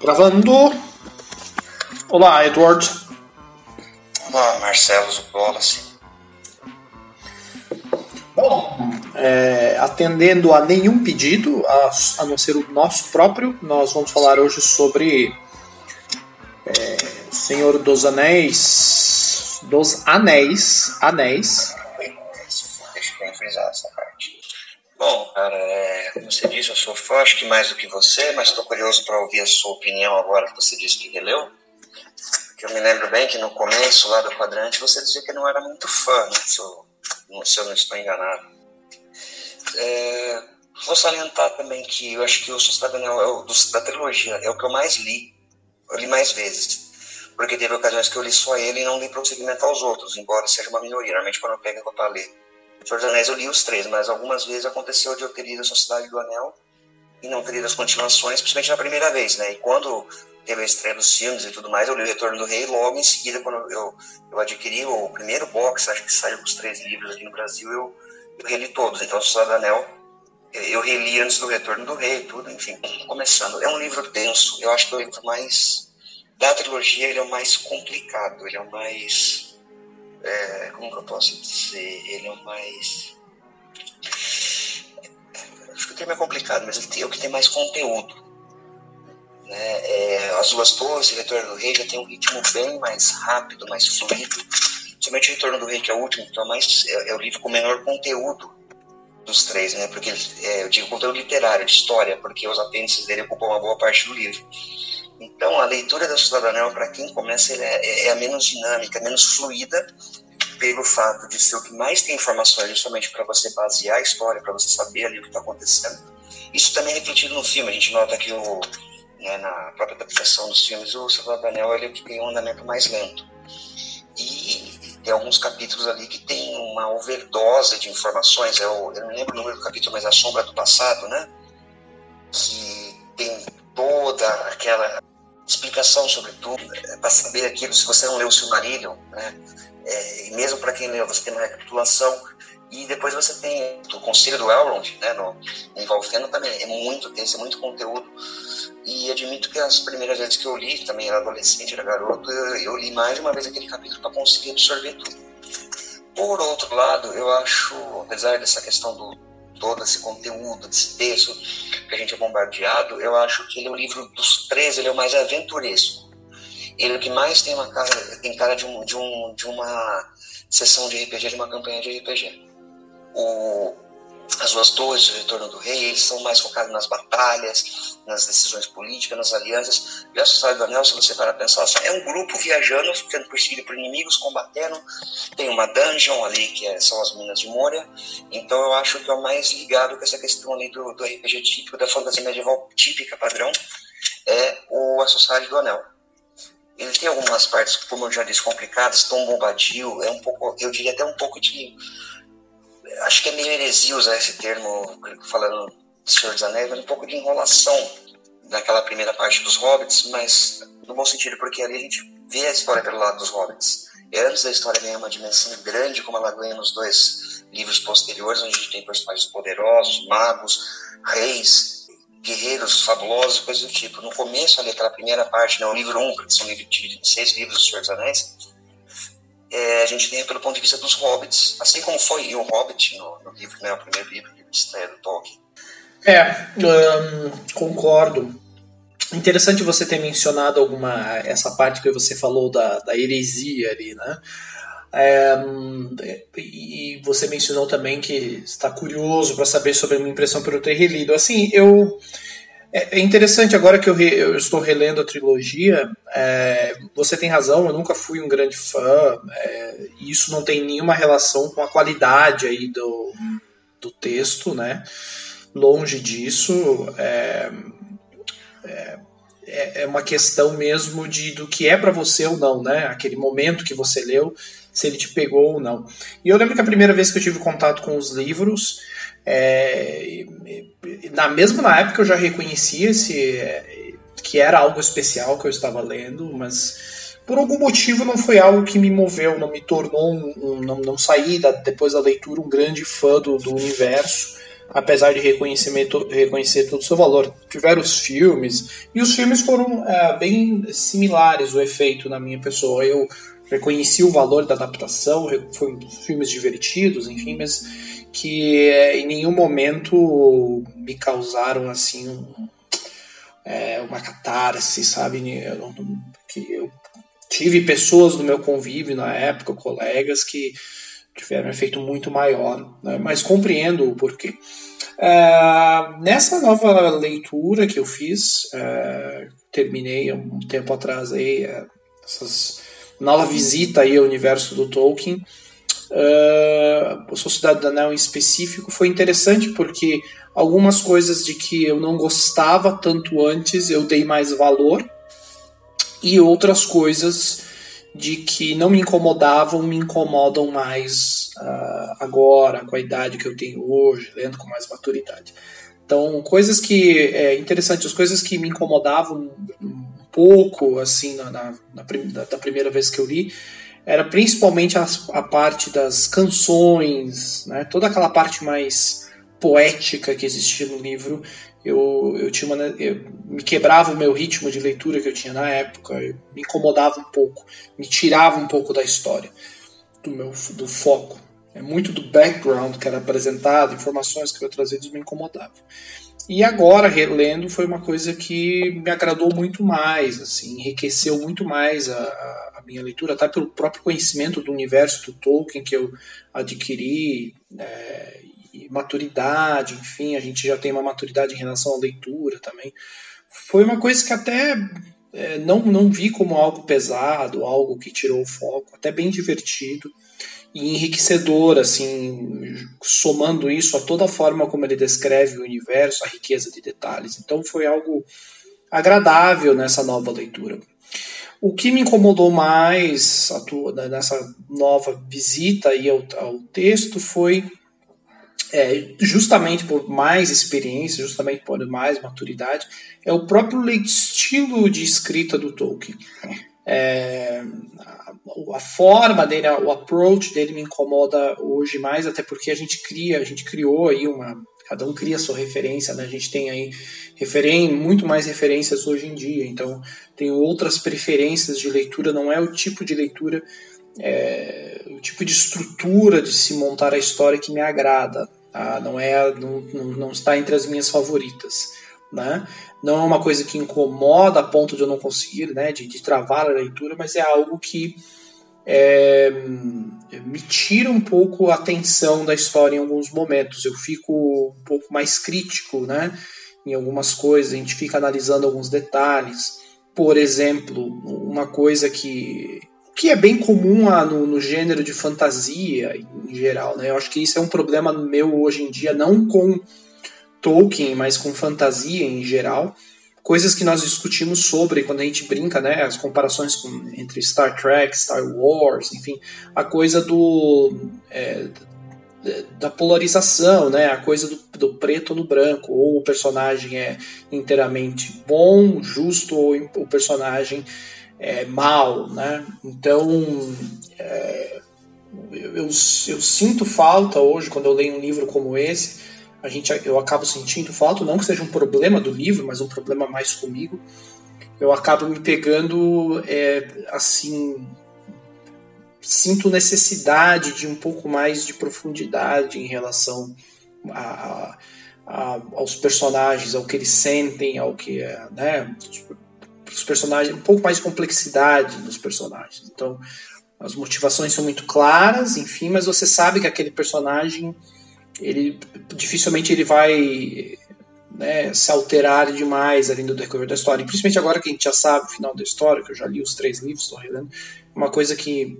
Gravando. Olá, Edward. Olá, Marcelo Wallace. Bom, é, atendendo a nenhum pedido, a, a, não ser o nosso próprio, nós vamos falar hoje sobre é, Senhor dos Anéis. Dos Anéis. Anéis. Deixa eu frisar essa. Bom, cara, é, como você disse, eu sou fã, acho que mais do que você, mas estou curioso para ouvir a sua opinião agora que você disse que releu. Porque eu me lembro bem que no começo lá do quadrante você dizia que não era muito fã, né? se, eu, se eu não estou enganado. É, vou salientar também que eu acho que o Sociedade Anel é o, do, da trilogia é o que eu mais li, eu li mais vezes. Porque teve ocasiões que eu li só ele e não li prosseguimento aos outros, embora seja uma minoria. Normalmente quando eu pego eu para ler Senhor dos Anéis eu li os três, mas algumas vezes aconteceu de eu ter lido a Sociedade do Anel e não ter lido as continuações, principalmente na primeira vez, né? E quando teve a estreia dos filmes e tudo mais, eu li o Retorno do Rei logo em seguida, quando eu, eu adquiri o primeiro box, acho que saiu os três livros aqui no Brasil, eu, eu reli todos. Então, Sociedade do Anel eu reli antes do Retorno do Rei, tudo, enfim. Começando, é um livro denso, eu acho que é o livro mais. Da trilogia, ele é o mais complicado, ele é o mais é, como que eu posso dizer, ele é o mais. Acho que o termo é complicado, mas ele é o que tem mais conteúdo. Né? É, As Duas Torres e Retorno do Rei já tem um ritmo bem mais rápido, mais fluido. Somente o Retorno do Rei, que é o último, então é, mais, é, é o livro com menor conteúdo dos três, né? Porque é, eu digo conteúdo literário, de história, porque os apêndices dele ocupam uma boa parte do livro. Então, a leitura da Cidadania, para quem começa, é, é, a menos dinâmica, menos fluida, pelo fato de ser o que mais tem informações, justamente para você basear a história, para você saber ali o que está acontecendo. Isso também é refletido no filme. A gente nota que o, né, na própria adaptação dos filmes, o Salvador Daniel ele é tem um andamento mais lento. E tem alguns capítulos ali que tem uma overdose de informações. Eu, eu não lembro o número do capítulo, mas A Sombra do Passado, né? Que tem toda aquela explicação sobre tudo, né? para saber aquilo, se você não leu o Silmarillion, né? É, e mesmo para quem leu, você tem uma recapitulação, e depois você tem o Conselho do Elrond, né, no, em Valfenda também, é muito texto, é muito conteúdo, e admito que as primeiras vezes que eu li, também era adolescente, era garoto, eu, eu li mais de uma vez aquele capítulo para conseguir absorver tudo. Por outro lado, eu acho, apesar dessa questão do todo esse conteúdo, desse texto que a gente é bombardeado, eu acho que ele é o livro dos três, ele é o mais aventuresco. Ele é o que mais tem uma cara, tem cara de, um, de, um, de uma sessão de RPG, de uma campanha de RPG. O, as duas torres o Retorno do Rei, eles são mais focados nas batalhas, nas decisões políticas, nas alianças. E a Sociedade do Anel, se você para pensar, é um grupo viajando, sendo perseguido por inimigos, combatendo. Tem uma dungeon ali, que é, são as Minas de Moria. Então eu acho que é o mais ligado com essa questão ali do, do RPG típico, da fantasia medieval típica, padrão, é o A Sociedade do Anel. Ele tem algumas partes, como eu já disse, complicadas, Tom Bombadil, é um pouco, eu diria até um pouco de acho que é meio heresia usar esse termo, falando do Senhor dos Anéis, mas um pouco de enrolação naquela primeira parte dos Hobbits, mas no bom sentido, porque ali a gente vê a história pelo lado dos Hobbits. E antes da história ganhar uma dimensão grande, como ela ganha nos dois livros posteriores, onde a gente tem personagens poderosos, magos, reis, guerreiros fabulosos, coisas do tipo. No começo, ali, aquela primeira parte, né, o livro 1, que são seis livros do Senhor dos Anéis, é, a gente tem pelo ponto de vista dos hobbits, assim como foi o Hobbit no, no livro, né, o primeiro livro de estreia do Tolkien. É, um, concordo. Interessante você ter mencionado alguma essa parte que você falou da, da heresia ali, né? É, e você mencionou também que está curioso para saber sobre a minha impressão eu ter relido. Assim, eu é, é interessante agora que eu, re, eu estou relendo a trilogia. É, você tem razão, eu nunca fui um grande fã. É, isso não tem nenhuma relação com a qualidade aí do, do texto, né? Longe disso. É, é, é, é uma questão mesmo de do que é para você ou não, né? Aquele momento que você leu, se ele te pegou ou não. E eu lembro que a primeira vez que eu tive contato com os livros é, na mesmo na época eu já reconhecia esse, que era algo especial que eu estava lendo, mas por algum motivo não foi algo que me moveu, não me tornou um, um não, não saí da, depois da leitura um grande fã do, do universo. apesar de reconhecimento, reconhecer todo o seu valor. Tiveram os filmes, e os filmes foram é, bem similares, o efeito na minha pessoa. Eu reconheci o valor da adaptação, foram filmes divertidos, enfim, mas que é, em nenhum momento me causaram assim um, é, uma catarse, sabe? Eu, que eu tive pessoas no meu convívio na época, colegas que tiveram um efeito muito maior, né? mas compreendo o porquê. É, nessa nova leitura que eu fiz, é, terminei um tempo atrás aí, é, essas nova visita aí ao universo do Tolkien, uh, Sociedade do Anel em específico foi interessante porque algumas coisas de que eu não gostava tanto antes eu dei mais valor e outras coisas de que não me incomodavam me incomodam mais uh, agora com a idade que eu tenho hoje lendo com mais maturidade. Então coisas que é interessante as coisas que me incomodavam pouco assim na, na, na da primeira vez que eu li era principalmente a, a parte das canções, né? toda aquela parte mais poética que existia no livro. Eu, eu tinha uma, eu, me quebrava o meu ritmo de leitura que eu tinha na época, me incomodava um pouco, me tirava um pouco da história, do meu do foco. É muito do background que era apresentado, informações que eu trazidos me incomodavam. E agora, relendo, foi uma coisa que me agradou muito mais, assim, enriqueceu muito mais a, a minha leitura, até pelo próprio conhecimento do universo do Tolkien que eu adquiri, é, e maturidade, enfim, a gente já tem uma maturidade em relação à leitura também. Foi uma coisa que até é, não, não vi como algo pesado, algo que tirou o foco, até bem divertido e enriquecedor, assim, somando isso a toda a forma como ele descreve o universo, a riqueza de detalhes. Então foi algo agradável nessa nova leitura. O que me incomodou mais né, nessa nova visita aí ao, ao texto foi é, justamente por mais experiência, justamente por mais maturidade, é o próprio estilo de escrita do Tolkien. É, a forma dele, o approach dele me incomoda hoje mais, até porque a gente cria, a gente criou aí uma. Cada um cria a sua referência, né? A gente tem aí referen muito mais referências hoje em dia, então tem outras preferências de leitura, não é o tipo de leitura, é, o tipo de estrutura de se montar a história que me agrada, tá? não, é, não, não está entre as minhas favoritas. Né? Não é uma coisa que incomoda a ponto de eu não conseguir, né, de, de travar a leitura, mas é algo que é, me tira um pouco a atenção da história em alguns momentos. Eu fico um pouco mais crítico, né? Em algumas coisas, a gente fica analisando alguns detalhes. Por exemplo, uma coisa que, que é bem comum no, no gênero de fantasia em geral, né? Eu acho que isso é um problema meu hoje em dia, não com Tolkien, mas com fantasia em geral. Coisas que nós discutimos sobre quando a gente brinca, né, as comparações com, entre Star Trek, Star Wars, enfim, a coisa do é, da polarização, né, a coisa do, do, preto no branco, ou o personagem é inteiramente bom, justo, ou o personagem é mal, né? Então, é, eu, eu, eu sinto falta hoje quando eu leio um livro como esse a gente, eu acabo sentindo falta, não que seja um problema do livro, mas um problema mais comigo. Eu acabo me pegando, é, assim, sinto necessidade de um pouco mais de profundidade em relação a, a, aos personagens, ao que eles sentem, ao que é, né, os personagens, um pouco mais de complexidade nos personagens. Então, as motivações são muito claras, enfim, mas você sabe que aquele personagem ele dificilmente ele vai né, se alterar demais ali no decorrer da história. E principalmente agora que a gente já sabe o final da história, que eu já li os três livros, estou relendo, uma coisa que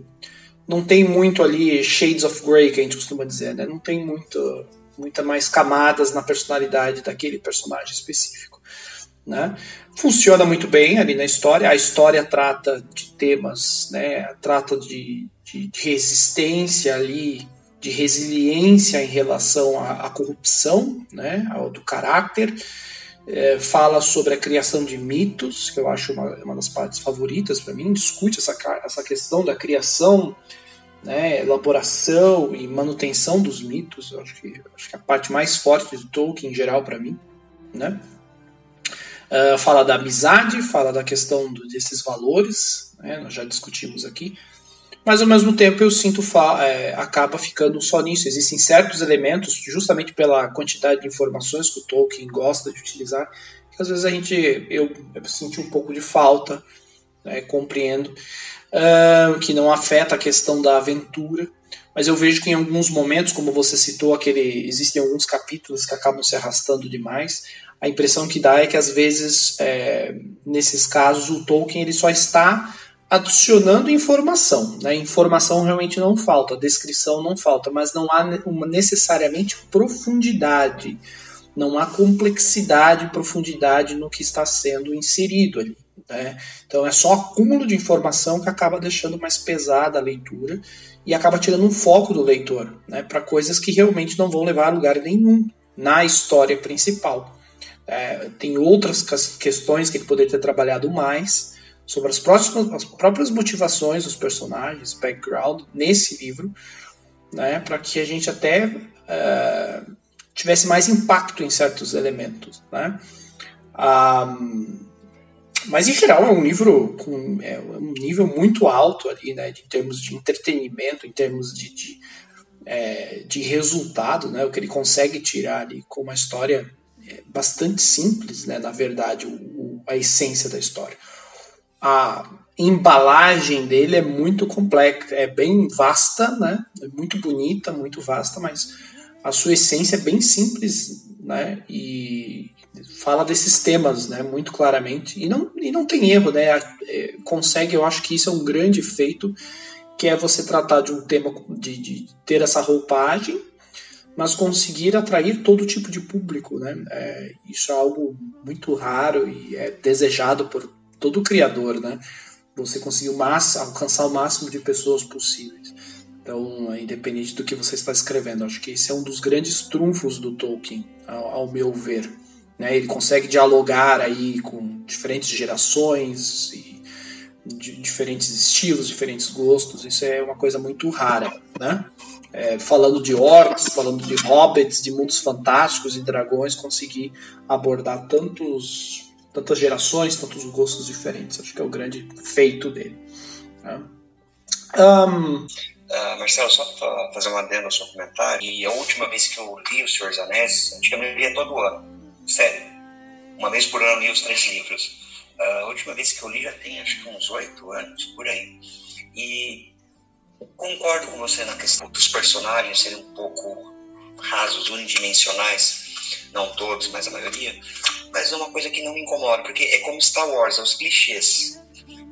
não tem muito ali shades of grey, que a gente costuma dizer, né? Não tem muito, muita mais camadas na personalidade daquele personagem específico. Né? Funciona muito bem ali na história. A história trata de temas, né? trata de, de, de resistência ali de resiliência em relação à, à corrupção, né, ao, do caráter, é, fala sobre a criação de mitos, que eu acho uma, uma das partes favoritas para mim, discute essa, essa questão da criação né, elaboração e manutenção dos mitos, acho que, acho que é a parte mais forte do Tolkien em geral para mim, né? Uh, fala da amizade, fala da questão do, desses valores, né, nós já discutimos aqui, mas ao mesmo tempo eu sinto é, acaba ficando só nisso. Existem certos elementos, justamente pela quantidade de informações que o Tolkien gosta de utilizar, que às vezes a gente eu, eu senti um pouco de falta, né, compreendo uh, que não afeta a questão da aventura, mas eu vejo que em alguns momentos, como você citou, aquele, existem alguns capítulos que acabam se arrastando demais. A impressão que dá é que às vezes, é, nesses casos, o Tolkien ele só está adicionando informação. Né? Informação realmente não falta, descrição não falta, mas não há uma necessariamente profundidade, não há complexidade e profundidade no que está sendo inserido ali. Né? Então é só acúmulo de informação que acaba deixando mais pesada a leitura e acaba tirando um foco do leitor né, para coisas que realmente não vão levar a lugar nenhum na história principal. É, tem outras questões que ele poderia ter trabalhado mais sobre as, próximas, as próprias motivações dos personagens, background, nesse livro, né, para que a gente até uh, tivesse mais impacto em certos elementos. Né? Um, mas em geral é um livro com é um nível muito alto ali, né, em termos de entretenimento, em termos de, de, é, de resultado, né, o que ele consegue tirar ali com uma história é, bastante simples, né, na verdade, o, o, a essência da história. A embalagem dele é muito complexa, é bem vasta, né, é muito bonita, muito vasta, mas a sua essência é bem simples, né, e, fala desses temas, né, muito claramente, e não, e não tem erro, né, é, consegue, eu acho que isso é um grande feito, que é você tratar de um tema, de, de ter essa roupagem, mas conseguir atrair todo tipo de público, né, é, isso é algo muito raro e é desejado por todo criador, né, você conseguir o alcançar o máximo de pessoas possíveis. Então, independente do que você está escrevendo, acho que esse é um dos grandes trunfos do Tolkien, ao, ao meu ver. Né? Ele consegue dialogar aí com diferentes gerações e diferentes estilos, diferentes gostos. Isso é uma coisa muito rara, né? É, falando de orcs, falando de hobbits, de mundos fantásticos e dragões, conseguir abordar tantos, tantas gerações, tantos gostos diferentes. Acho que é o grande feito dele. Né? Um... Uh, Marcelo, só para fazer uma adendo ao seu comentário, e a última vez que eu li O Senhor dos Anéis, antigamente eu lia todo ano sério. Uma vez por ano li os três livros. A última vez que eu li já tem acho que uns oito anos, por aí. E concordo com você na questão dos personagens serem um pouco rasos, unidimensionais. Não todos, mas a maioria. Mas é uma coisa que não me incomoda, porque é como Star Wars, é os clichês.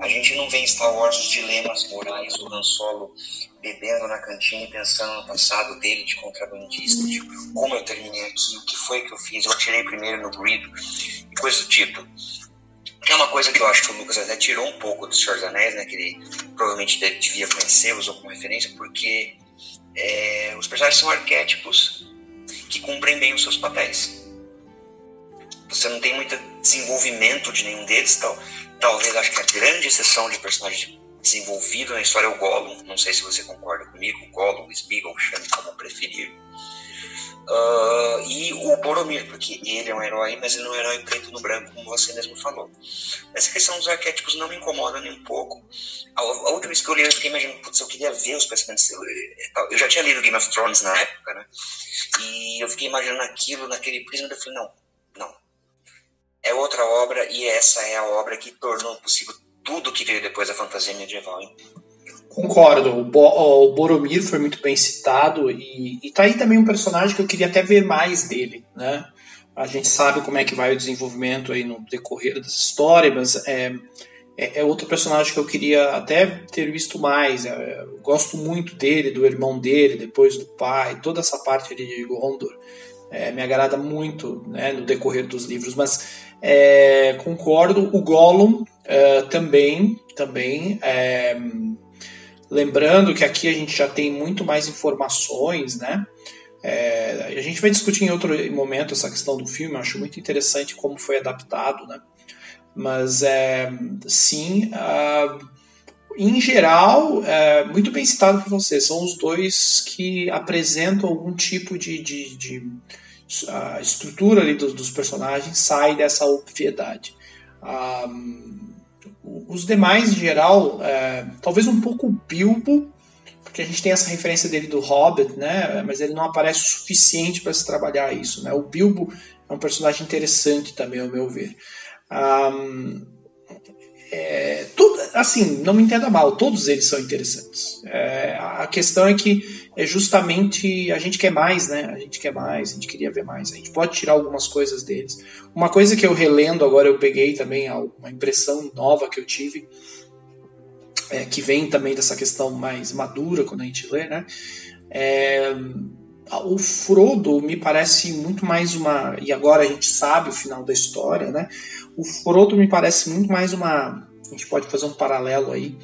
A gente não vê em Star Wars os dilemas morais do Han Solo bebendo na cantina e pensando no passado dele de contrabandista, de como eu terminei aqui, o que foi que eu fiz, eu atirei primeiro no grid e coisa do tipo. É uma coisa que eu acho que o Lucas até tirou um pouco do Senhor dos Anéis, né, que ele provavelmente devia conhecer, usou como referência, porque é, os personagens são arquétipos que cumprem bem os seus papéis. Você não tem muito desenvolvimento de nenhum deles, tal. Talvez acho que a grande exceção de personagem desenvolvido na história é o Gollum. Não sei se você concorda comigo, Gollum, Smeagol, chame como preferir. Uh, e o Boromir, porque ele é um herói, mas ele não é um herói preto no branco, como você mesmo falou. Essa questão dos arquétipos não me incomoda nem um pouco. A, a última vez que eu li, eu fiquei imaginando, putz, eu queria ver os pensamentos. Eu já tinha lido Game of Thrones na época, né? E eu fiquei imaginando aquilo naquele prisma, eu falei, não. É outra obra e essa é a obra que tornou possível tudo que veio depois da fantasia medieval. Hein? Concordo, o, Bo o Boromir foi muito bem citado e, e tá aí também um personagem que eu queria até ver mais dele, né? A gente sabe como é que vai o desenvolvimento aí no decorrer dessa história, mas é, é, é outro personagem que eu queria até ter visto mais. É, gosto muito dele, do irmão dele, depois do pai, toda essa parte ali de Gondor. É, me agrada muito né, no decorrer dos livros, mas é, concordo. O Gollum é, também, também. É, lembrando que aqui a gente já tem muito mais informações, né? É, a gente vai discutir em outro momento essa questão do filme, eu acho muito interessante como foi adaptado, né? Mas é, sim, uh, em geral, é, muito bem citado por você, são os dois que apresentam algum tipo de, de, de a estrutura ali dos, dos, personagens sai dessa obviedade. Um, os demais, em geral, é, talvez um pouco Bilbo, porque a gente tem essa referência dele do Hobbit, né? Mas ele não aparece o suficiente para se trabalhar isso, né? O Bilbo é um personagem interessante também, ao meu ver. Um, é, tudo, assim, não me entenda mal, todos eles são interessantes. É, a questão é que é justamente a gente quer mais, né? A gente quer mais, a gente queria ver mais. A gente pode tirar algumas coisas deles. Uma coisa que eu relendo agora, eu peguei também uma impressão nova que eu tive, é, que vem também dessa questão mais madura quando a gente lê, né? É, o Frodo me parece muito mais uma. E agora a gente sabe o final da história, né? O Frodo me parece muito mais uma. A gente pode fazer um paralelo aí,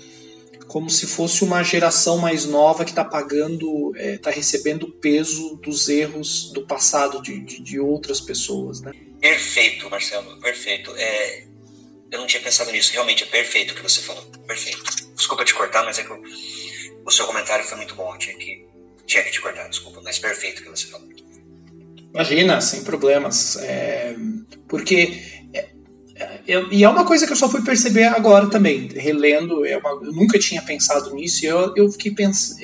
como se fosse uma geração mais nova que está pagando, está é, tá recebendo o peso dos erros do passado de, de, de, outras pessoas, né? Perfeito, Marcelo, perfeito. É, eu não tinha pensado nisso, realmente é perfeito o que você falou, perfeito. Desculpa te cortar, mas é que o seu comentário foi muito bom, eu tinha que, tinha que te cortar, desculpa, mas perfeito o que você falou. Imagina, sem problemas. É, porque eu, e é uma coisa que eu só fui perceber agora também, relendo, é uma, eu nunca tinha pensado nisso, e eu, eu fiquei pensando,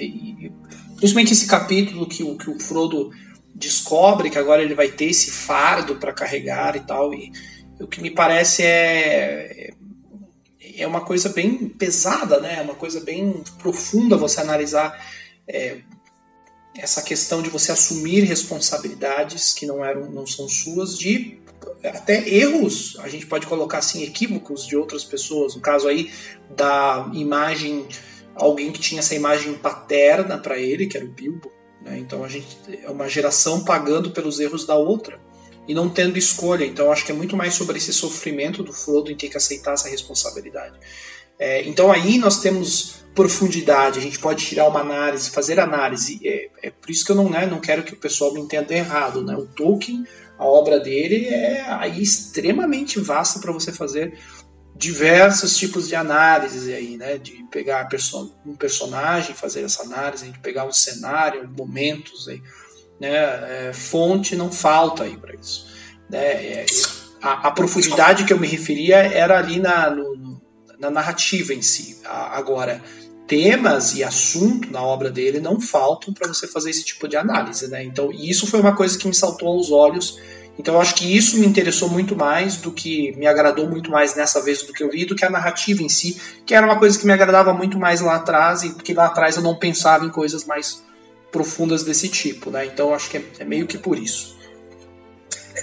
principalmente esse capítulo que, o, que o Frodo descobre que agora ele vai ter esse fardo para carregar e tal, e o que me parece é, é uma coisa bem pesada, né? É uma coisa bem profunda você analisar é, essa questão de você assumir responsabilidades que não eram não são suas de até erros, a gente pode colocar assim, equívocos de outras pessoas. No caso aí da imagem, alguém que tinha essa imagem paterna para ele, que era o Bilbo. Né? Então a gente é uma geração pagando pelos erros da outra e não tendo escolha. Então acho que é muito mais sobre esse sofrimento do Frodo em ter que aceitar essa responsabilidade. É, então aí nós temos profundidade, a gente pode tirar uma análise, fazer análise. É, é por isso que eu não, né, não quero que o pessoal me entenda errado. Né? O Tolkien a obra dele é aí extremamente vasta para você fazer diversos tipos de análise aí, né? De pegar um personagem, fazer essa análise, de pegar um cenário, momentos aí, né? É, fonte não falta aí para isso. Né? É, a, a, profundidade que eu me referia era ali na, no, na narrativa em si. A, agora, temas e assunto na obra dele não faltam para você fazer esse tipo de análise, né? Então, isso foi uma coisa que me saltou aos olhos. Então, eu acho que isso me interessou muito mais do que me agradou muito mais nessa vez do que eu li, do que a narrativa em si, que era uma coisa que me agradava muito mais lá atrás, e porque lá atrás eu não pensava em coisas mais profundas desse tipo, né? Então, acho que é, é meio que por isso.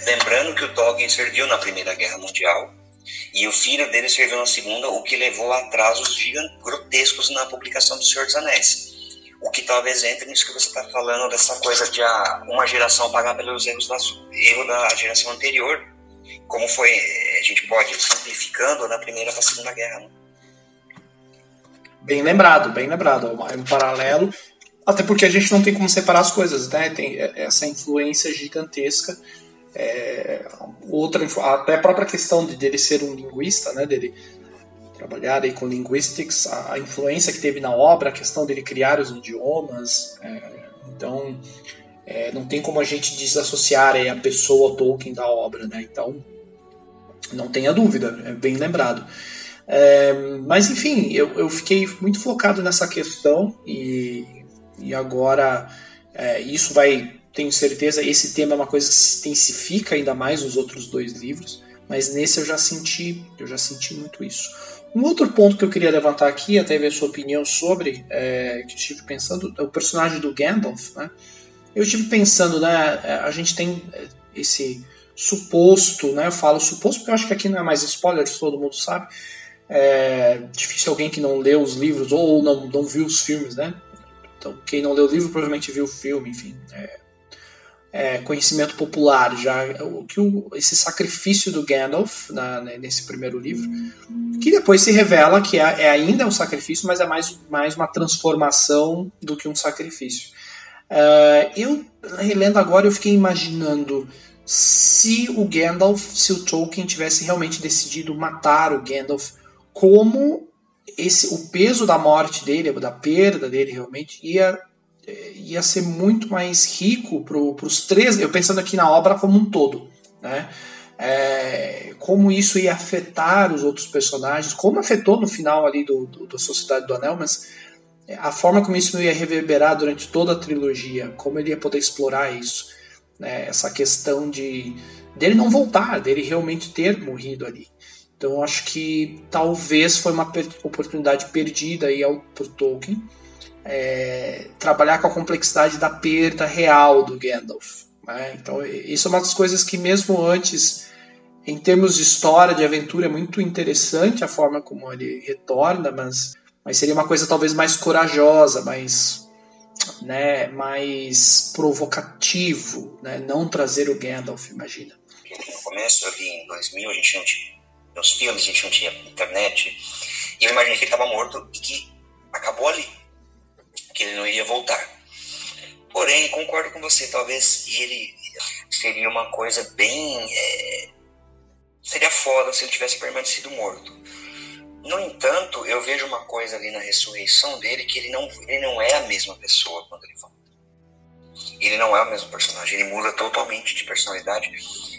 Lembrando que o Tolkien serviu na Primeira Guerra Mundial, e o filho dele serviu na segunda, o que levou a atrasos grotescos na publicação do Senhor dos Anéis. O que talvez entre nisso que você está falando, dessa coisa de a, uma geração pagar pelos erros da, erro da geração anterior, como foi, a gente pode ir simplificando na Primeira para a Segunda Guerra. Né? Bem lembrado, bem lembrado. É um paralelo, até porque a gente não tem como separar as coisas, né? Tem essa influência gigantesca é, outra, até a própria questão de dele ser um linguista, né, dele trabalhar aí com linguistics, a, a influência que teve na obra, a questão dele criar os idiomas, é, então é, não tem como a gente desassociar a pessoa Tolkien da obra, né, então não tenha dúvida, é bem lembrado. É, mas enfim, eu, eu fiquei muito focado nessa questão e, e agora é, isso vai tenho certeza, esse tema é uma coisa que se intensifica ainda mais nos outros dois livros, mas nesse eu já senti, eu já senti muito isso. Um outro ponto que eu queria levantar aqui, até ver a sua opinião sobre, é, que eu estive pensando, é o personagem do Gandalf, né? Eu estive pensando, né, é, a gente tem esse suposto, né, eu falo suposto porque eu acho que aqui não é mais spoiler, todo mundo sabe, é difícil alguém que não leu os livros ou não, não viu os filmes, né? Então, quem não leu o livro provavelmente viu o filme, enfim. É, é, conhecimento popular já o que o, esse sacrifício do Gandalf na, né, nesse primeiro livro que depois se revela que é, é, ainda um sacrifício mas é mais, mais uma transformação do que um sacrifício. Uh, eu relendo agora eu fiquei imaginando se o Gandalf se o Tolkien tivesse realmente decidido matar o Gandalf como esse o peso da morte dele, da perda dele realmente ia ia ser muito mais rico para os três. Eu pensando aqui na obra como um todo, né? É, como isso ia afetar os outros personagens, como afetou no final ali do, do, da Sociedade do Anel, mas a forma como isso ia reverberar durante toda a trilogia, como ele ia poder explorar isso, né? essa questão de dele não voltar, dele realmente ter morrido ali. Então acho que talvez foi uma oportunidade perdida aí por Tolkien é, trabalhar com a complexidade da perda real do Gandalf. Né? Então isso é uma das coisas que mesmo antes, em termos de história, de aventura, é muito interessante a forma como ele retorna, mas, mas seria uma coisa talvez mais corajosa, mais né, mais provocativo, né, não trazer o Gandalf, imagina. No começo, ali em 2000, a gente não tinha nos filmes, a gente não tinha internet. E eu imaginei que ele estava morto e que acabou ali, que ele não iria voltar. Porém, concordo com você, talvez ele seria uma coisa bem. É, seria foda se ele tivesse permanecido morto. No entanto, eu vejo uma coisa ali na ressurreição dele que ele não, ele não é a mesma pessoa quando ele volta. Ele não é o mesmo personagem, ele muda totalmente de personalidade.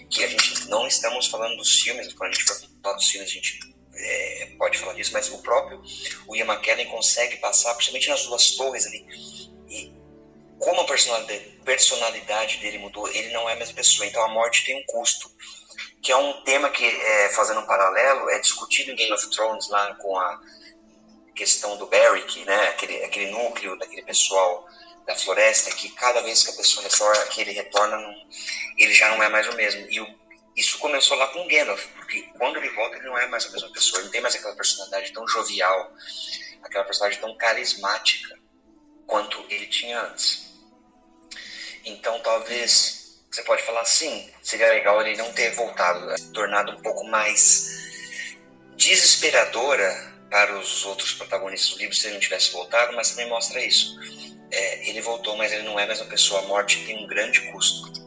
Que a gente não estamos falando dos filmes, quando a gente for falar dos filmes, a gente é, pode falar disso, mas o próprio Ian McKellen consegue passar, principalmente nas duas torres ali, e como a personalidade, personalidade dele mudou, ele não é a mesma pessoa, então a morte tem um custo, que é um tema que, é, fazendo um paralelo, é discutido em Game of Thrones lá com a questão do Beric, né, aquele, aquele núcleo daquele pessoal da floresta, que cada vez que a pessoa retorna, que ele retorna, ele já não é mais o mesmo. E o isso começou lá com Gandalf, porque quando ele volta ele não é mais a mesma pessoa, ele não tem mais aquela personalidade tão jovial, aquela personalidade tão carismática quanto ele tinha antes. Então talvez você pode falar assim, seria legal ele não ter voltado, né? tornado um pouco mais desesperadora para os outros protagonistas do livro se ele não tivesse voltado, mas também mostra isso. É, ele voltou, mas ele não é a mesma pessoa. A morte tem um grande custo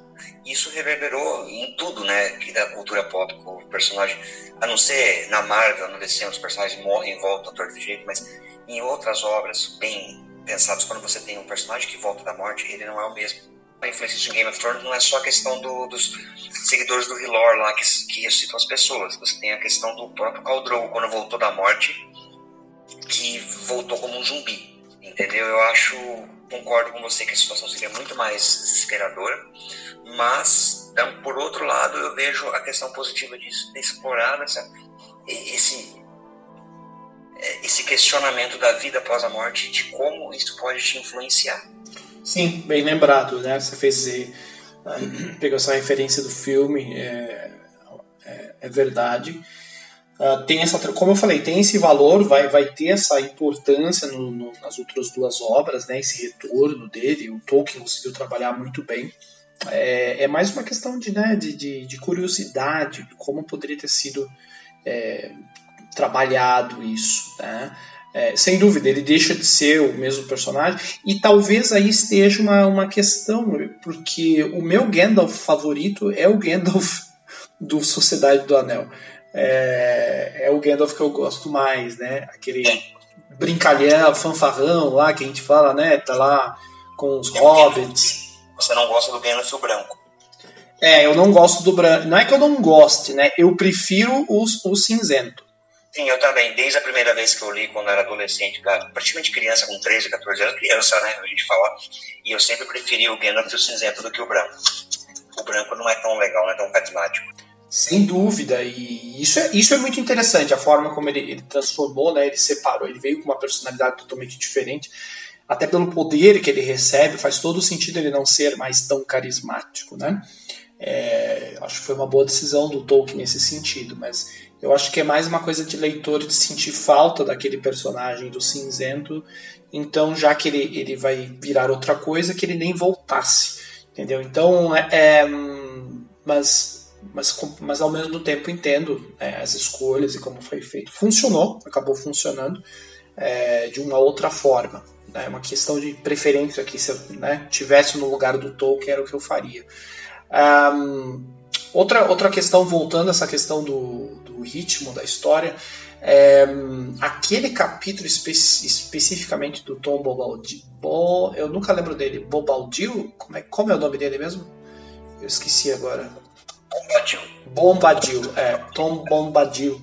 isso reverberou em tudo, né, da cultura pop com o personagem. A não ser na Marvel, no DC, os personagens morrem e voltam a torto jeito, mas em outras obras bem pensadas, quando você tem um personagem que volta da morte, ele não é o mesmo. A influência em Game of Thrones não é só a questão do, dos seguidores do Hilor lá que, que ressuscitam as pessoas. Você tem a questão do próprio Khal quando voltou da morte, que voltou como um zumbi. Entendeu? Eu acho, concordo com você que a situação seria muito mais desesperadora mas, então, por outro lado, eu vejo a questão positiva disso, de explorar essa, esse, é, esse questionamento da vida após a morte de como isso pode te influenciar. Sim, bem lembrado, né? Você fez eh, pegou essa referência do filme, é, é, é verdade. Uh, tem essa, como eu falei, tem esse valor, vai, vai ter essa importância no, no, nas outras duas obras, né? Esse retorno dele, o Tolkien conseguiu trabalhar muito bem é, é mais uma questão de, né, de, de, de curiosidade, de como poderia ter sido é, trabalhado isso. Né? É, sem dúvida, ele deixa de ser o mesmo personagem, e talvez aí esteja uma, uma questão, porque o meu Gandalf favorito é o Gandalf do Sociedade do Anel. É, é o Gandalf que eu gosto mais, né? Aquele brincalhão, fanfarrão lá que a gente fala, né? Tá lá com os hobbits. Você não gosta do Gandalf branco. É, eu não gosto do branco. Não é que eu não goste, né? Eu prefiro o, o cinzento. Sim, eu também. Desde a primeira vez que eu li, quando era adolescente, praticamente criança, com 13, 14 anos, criança, né? A gente fala. E eu sempre preferi o Gandalf o cinzento do que o branco. O branco não é tão legal, não é tão carismático. Sem dúvida, e isso é, isso é muito interessante, a forma como ele, ele transformou, né? Ele separou, ele veio com uma personalidade totalmente diferente até pelo poder que ele recebe, faz todo sentido ele não ser mais tão carismático, né? É, acho que foi uma boa decisão do Tolkien nesse sentido, mas eu acho que é mais uma coisa de leitor de sentir falta daquele personagem do cinzento, então já que ele, ele vai virar outra coisa, que ele nem voltasse, entendeu? Então, é, é mas, mas, mas ao mesmo tempo entendo né, as escolhas e como foi feito. Funcionou, acabou funcionando é, de uma outra forma. É uma questão de preferência aqui. Se eu né, tivesse no lugar do Tolkien, era o que eu faria. Um, outra, outra questão, voltando a essa questão do, do ritmo da história. É, aquele capítulo espe especificamente do Tom Bobaldi, Bo, eu nunca lembro dele, Bobaldil? Como é, como é o nome dele mesmo? Eu esqueci agora. Bombadil. Bombadil, é, Tom Bombadil.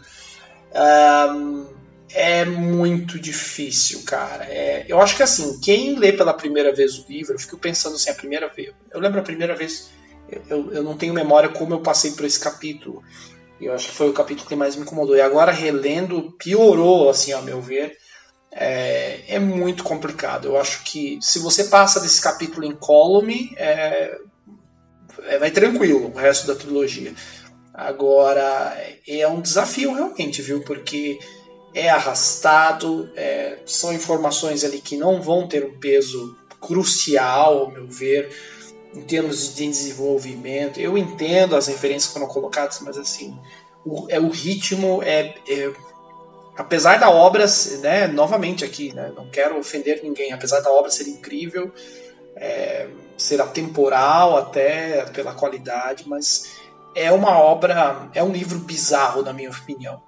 Um, é muito difícil, cara. É, eu acho que assim, quem lê pela primeira vez o livro, eu fico pensando assim, a primeira vez. Eu lembro a primeira vez, eu, eu não tenho memória como eu passei por esse capítulo. Eu acho que foi o capítulo que mais me incomodou. E agora, relendo, piorou, assim, ao meu ver. É, é muito complicado. Eu acho que se você passa desse capítulo em column, é, é, vai tranquilo o resto da trilogia. Agora, é um desafio realmente, viu? Porque é arrastado, é, são informações ali que não vão ter um peso crucial, ao meu ver, em termos de desenvolvimento. Eu entendo as referências que foram colocadas, mas assim, o, é, o ritmo é, é apesar da obra, né, novamente aqui, né, não quero ofender ninguém, apesar da obra ser incrível, é, ser atemporal até pela qualidade, mas é uma obra, é um livro bizarro na minha opinião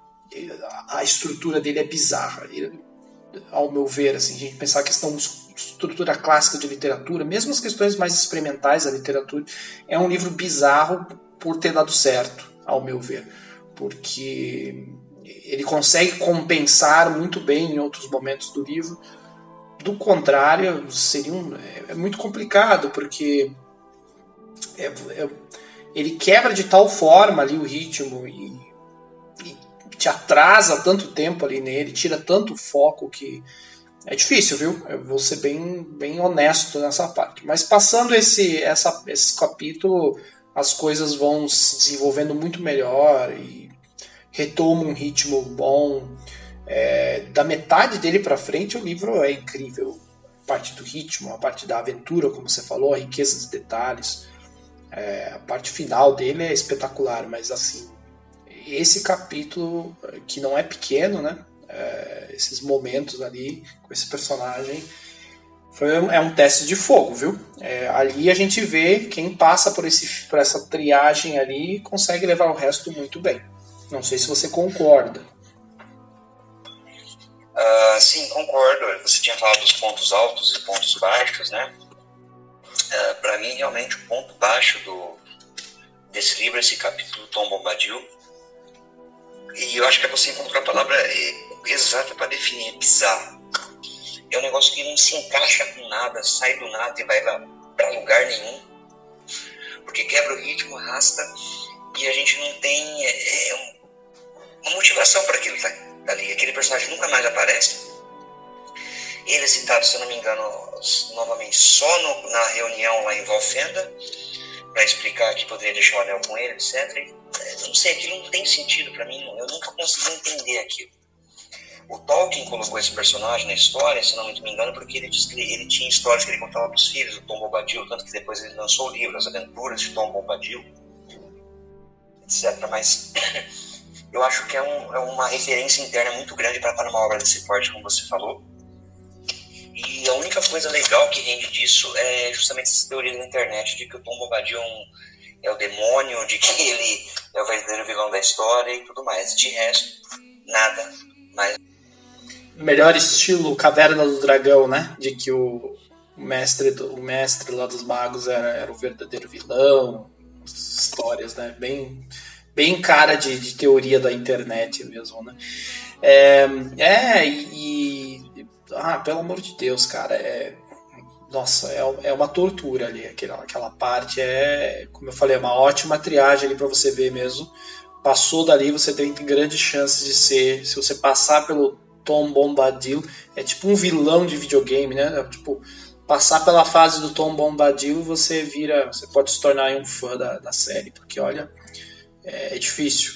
a estrutura dele é bizarra. Ao meu ver, assim, a gente pensar a questão estrutura clássica de literatura, mesmo as questões mais experimentais da literatura, é um livro bizarro por ter dado certo, ao meu ver, porque ele consegue compensar muito bem em outros momentos do livro. Do contrário, seria um, é, é muito complicado, porque é, é, ele quebra de tal forma ali o ritmo e te atrasa tanto tempo ali nele, tira tanto foco que é difícil, viu? Eu vou ser bem, bem honesto nessa parte. Mas passando esse, essa, esse capítulo, as coisas vão se desenvolvendo muito melhor e retoma um ritmo bom. É, da metade dele para frente, o livro é incrível. A parte do ritmo, a parte da aventura, como você falou, a riqueza de detalhes. É, a parte final dele é espetacular, mas assim, esse capítulo, que não é pequeno, né? É, esses momentos ali com esse personagem foi, é um teste de fogo, viu? É, ali a gente vê quem passa por, esse, por essa triagem ali consegue levar o resto muito bem. Não sei se você concorda. Uh, sim, concordo. Você tinha falado dos pontos altos e pontos baixos, né? Uh, ah, Para mim, realmente, o ponto baixo do, desse livro, esse capítulo Tom Bombadil, e eu acho que você encontrou a palavra é, exata para definir, é bizarro. É um negócio que não se encaixa com nada, sai do nada e vai para lugar nenhum. Porque quebra o ritmo, arrasta, e a gente não tem é, é uma motivação para aquilo ali. Aquele personagem nunca mais aparece. Ele é citado, se eu não me engano, novamente só no, na reunião lá em Valfenda, para explicar que poderia deixar o anel com ele, etc não sei, aquilo não tem sentido para mim, eu nunca consegui entender aquilo. O Tolkien colocou esse personagem na história, se não me engano, porque ele disse que ele tinha histórias que ele contava para os filhos do Tom Bombadil, tanto que depois ele lançou o livro As Aventuras de Tom Bombadil, etc. Mas eu acho que é, um, é uma referência interna muito grande para numa obra desse porte, como você falou. E a única coisa legal que rende disso é justamente essa teoria da internet de que o Tom Bombadil é um é o demônio, de que ele é o verdadeiro vilão da história e tudo mais. De resto, nada mais. Melhor estilo Caverna do Dragão, né? De que o mestre, do, o mestre lá dos magos era, era o verdadeiro vilão. Histórias, né? Bem, bem cara de, de teoria da internet mesmo, né? É, é e, e. Ah, pelo amor de Deus, cara. É, nossa, é, é uma tortura ali, aquela, aquela parte é, como eu falei, é uma ótima triagem ali para você ver mesmo. Passou dali, você tem grandes chances de ser, se você passar pelo Tom Bombadil, é tipo um vilão de videogame, né? É tipo, passar pela fase do Tom Bombadil, você vira, você pode se tornar um fã da, da série, porque olha, é, é difícil.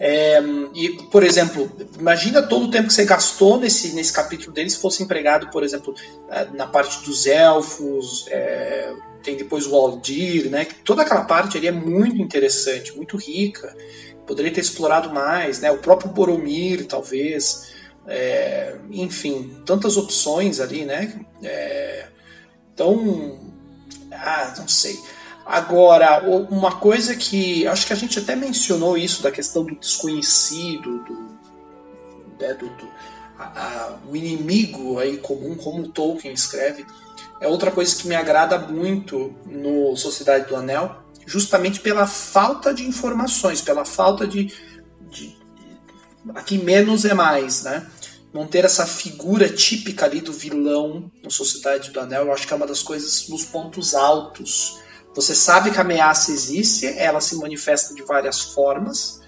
É, e, por exemplo, imagina todo o tempo que você gastou nesse, nesse capítulo dele se fosse empregado, por exemplo, é, na parte dos elfos, é, tem depois o Aldir, né? Toda aquela parte ali é muito interessante, muito rica. Poderia ter explorado mais, né? O próprio Boromir, talvez. É, enfim, tantas opções ali, né? É, então, ah, não sei. Agora, uma coisa que acho que a gente até mencionou isso da questão do desconhecido, do, né, do, do a, a, o inimigo aí comum, como Tolkien escreve, é outra coisa que me agrada muito no Sociedade do Anel, justamente pela falta de informações, pela falta de, de aqui menos é mais, né? Não ter essa figura típica ali do vilão no Sociedade do Anel, eu acho que é uma das coisas nos pontos altos você sabe que a ameaça existe, ela se manifesta de várias formas,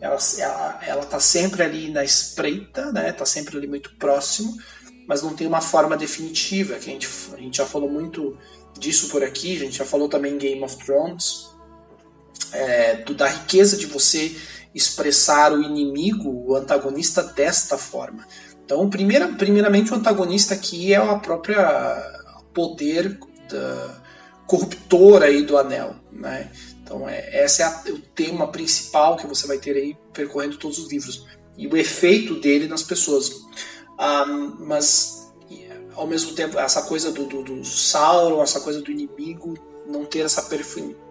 ela ela, ela tá sempre ali na espreita, né? Tá sempre ali muito próximo, mas não tem uma forma definitiva. Que a gente a gente já falou muito disso por aqui, a gente já falou também em Game of Thrones, é, do, da riqueza de você expressar o inimigo, o antagonista desta forma. Então, primeira, primeiramente, o antagonista aqui é a própria poder da, corruptor aí do anel, né? Então é, esse é a, o tema principal que você vai ter aí percorrendo todos os livros e o efeito dele nas pessoas. Ah, mas ao mesmo tempo essa coisa do, do, do Sauron, essa coisa do inimigo não ter essa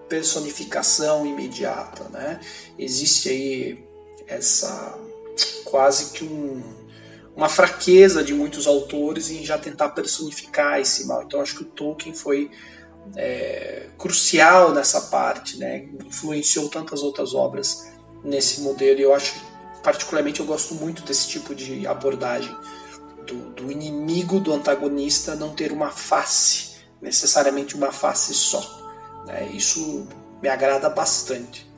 personificação imediata, né? Existe aí essa quase que um, uma fraqueza de muitos autores em já tentar personificar esse mal. Então acho que o Tolkien foi é, crucial nessa parte, né? influenciou tantas outras obras nesse modelo e eu acho, particularmente, eu gosto muito desse tipo de abordagem do, do inimigo, do antagonista não ter uma face, necessariamente uma face só. Né? Isso me agrada bastante.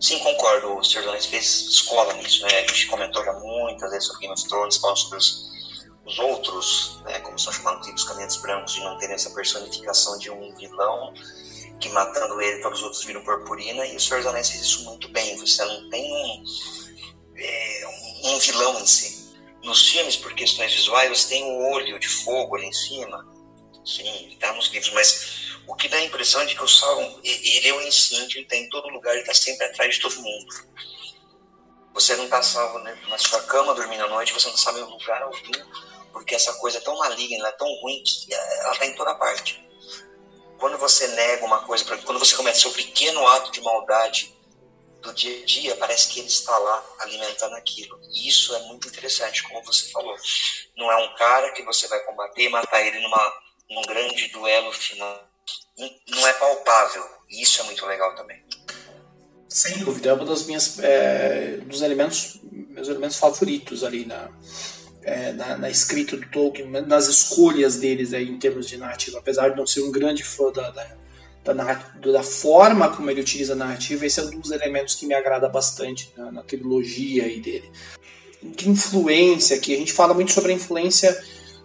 Sim, concordo. O Sr. Fez escola nisso, né? A gente comentou já muitas vezes sobre Game of Thrones, falando sobre os os outros, né, como são chamados os caminhantes brancos, de não terem essa personificação de um vilão que matando ele todos os outros viram purpurina, e o Senhor dos Anéis fez isso muito bem. Você não tem um, é, um vilão em si. Nos filmes, por questões visuais, você tem um olho de fogo ali em cima. Sim, está nos livros, mas o que dá a impressão é de que o Sauron, ele é o instinto, ele está em todo lugar, ele está sempre atrás de todo mundo. Você não está salvo né, na sua cama dormindo à noite, você não sabe o lugar algum porque essa coisa é tão maligna, é tão ruim que é, ela está em toda parte. Quando você nega uma coisa, quando você comete seu pequeno ato de maldade do dia a dia, parece que ele está lá alimentando aquilo. E isso é muito interessante, como você falou. Não é um cara que você vai combater e matar ele numa, num grande duelo final. Não é palpável. E isso é muito legal também. Sem dúvida, é um dos minhas é, dos elementos, meus elementos favoritos ali na, é, na, na, escrita do Tolkien, nas escolhas deles aí em termos de narrativa. Apesar de não ser um grande fã da, da, da, da forma como ele utiliza a narrativa, esse é um dos elementos que me agrada bastante na, na trilogia aí dele. De influência, que a gente fala muito sobre a influência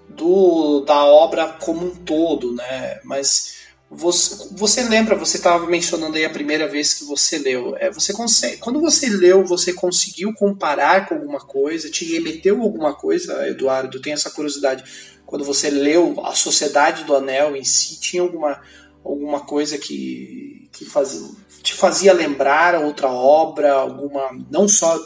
do, da obra como um todo, né? Mas você, você lembra, você estava mencionando aí a primeira vez que você leu. É, você consegue, quando você leu, você conseguiu comparar com alguma coisa? Te remeteu alguma coisa, Eduardo? Tem essa curiosidade. Quando você leu a Sociedade do Anel em si, tinha alguma, alguma coisa que, que fazia, te fazia lembrar outra obra, alguma não só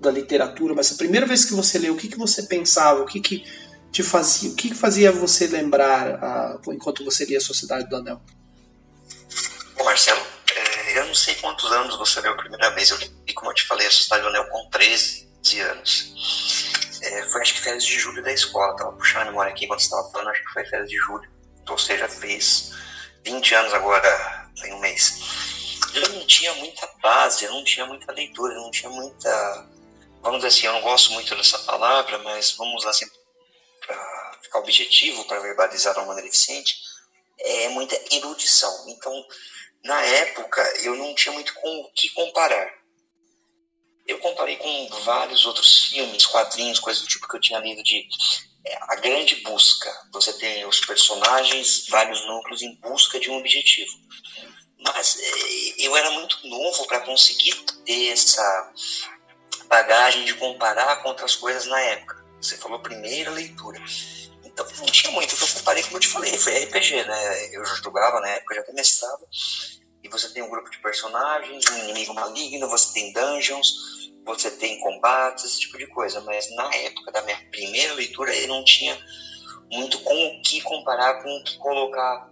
da literatura, mas a primeira vez que você leu, o que, que você pensava? O que, que te fazia, o que fazia você lembrar enquanto você lia a Sociedade do Anel? Bom, Marcelo, é, eu não sei quantos anos você leu a primeira vez. Eu li, como eu te falei, a Sociedade do Anel com 13 anos. É, foi acho que férias de julho da escola. Tava puxando a memória aqui quando você estava falando, acho que foi férias de julho. Ou seja, fez 20 anos agora, em um mês. Eu não tinha muita base, eu não tinha muita leitura, eu não tinha muita. Vamos dizer assim, eu não gosto muito dessa palavra, mas vamos usar assim para ficar objetivo, para verbalizar de uma maneira eficiente, é muita erudição. Então, na época, eu não tinha muito com o que comparar. Eu comparei com vários outros filmes, quadrinhos, coisas do tipo que eu tinha lido de é, A Grande Busca. Você tem os personagens, vários núcleos em busca de um objetivo. Mas é, eu era muito novo para conseguir ter essa bagagem de comparar com outras coisas na época. Você falou primeira leitura. Então não tinha muito. Então eu comparei, como eu te falei, foi RPG, né? Eu já jogava na época, já mestrava. E você tem um grupo de personagens, um inimigo maligno, você tem dungeons, você tem combates, esse tipo de coisa. Mas na época da minha primeira leitura, eu não tinha muito com o que comparar, com o que colocar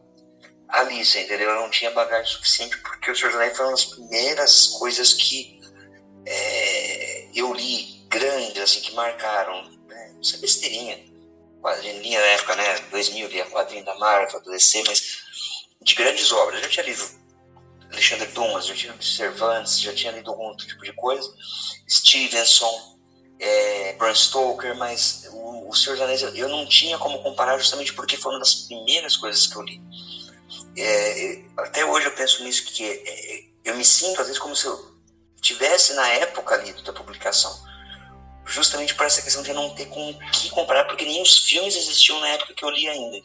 Alice, entendeu? Eu não tinha bagagem suficiente porque o Senhor dos foi uma das primeiras coisas que é, eu li grandes, assim, que marcaram. Isso é besteirinha. Quadrinha na época, né? 2000, lia quadrinho da Marvel, do DC, mas de grandes obras. Eu já tinha lido Alexandre Dumas, já tinha lido Cervantes, já tinha lido algum outro tipo de coisa. Stevenson, é, Bram Stoker, mas o, o Senhor dos Anéis eu não tinha como comparar justamente porque foi uma das primeiras coisas que eu li. É, até hoje eu penso nisso, que é, eu me sinto às vezes como se eu tivesse na época lido da publicação. Justamente por essa questão de não ter com o que comparar, porque nem os filmes existiam na época que eu li ainda.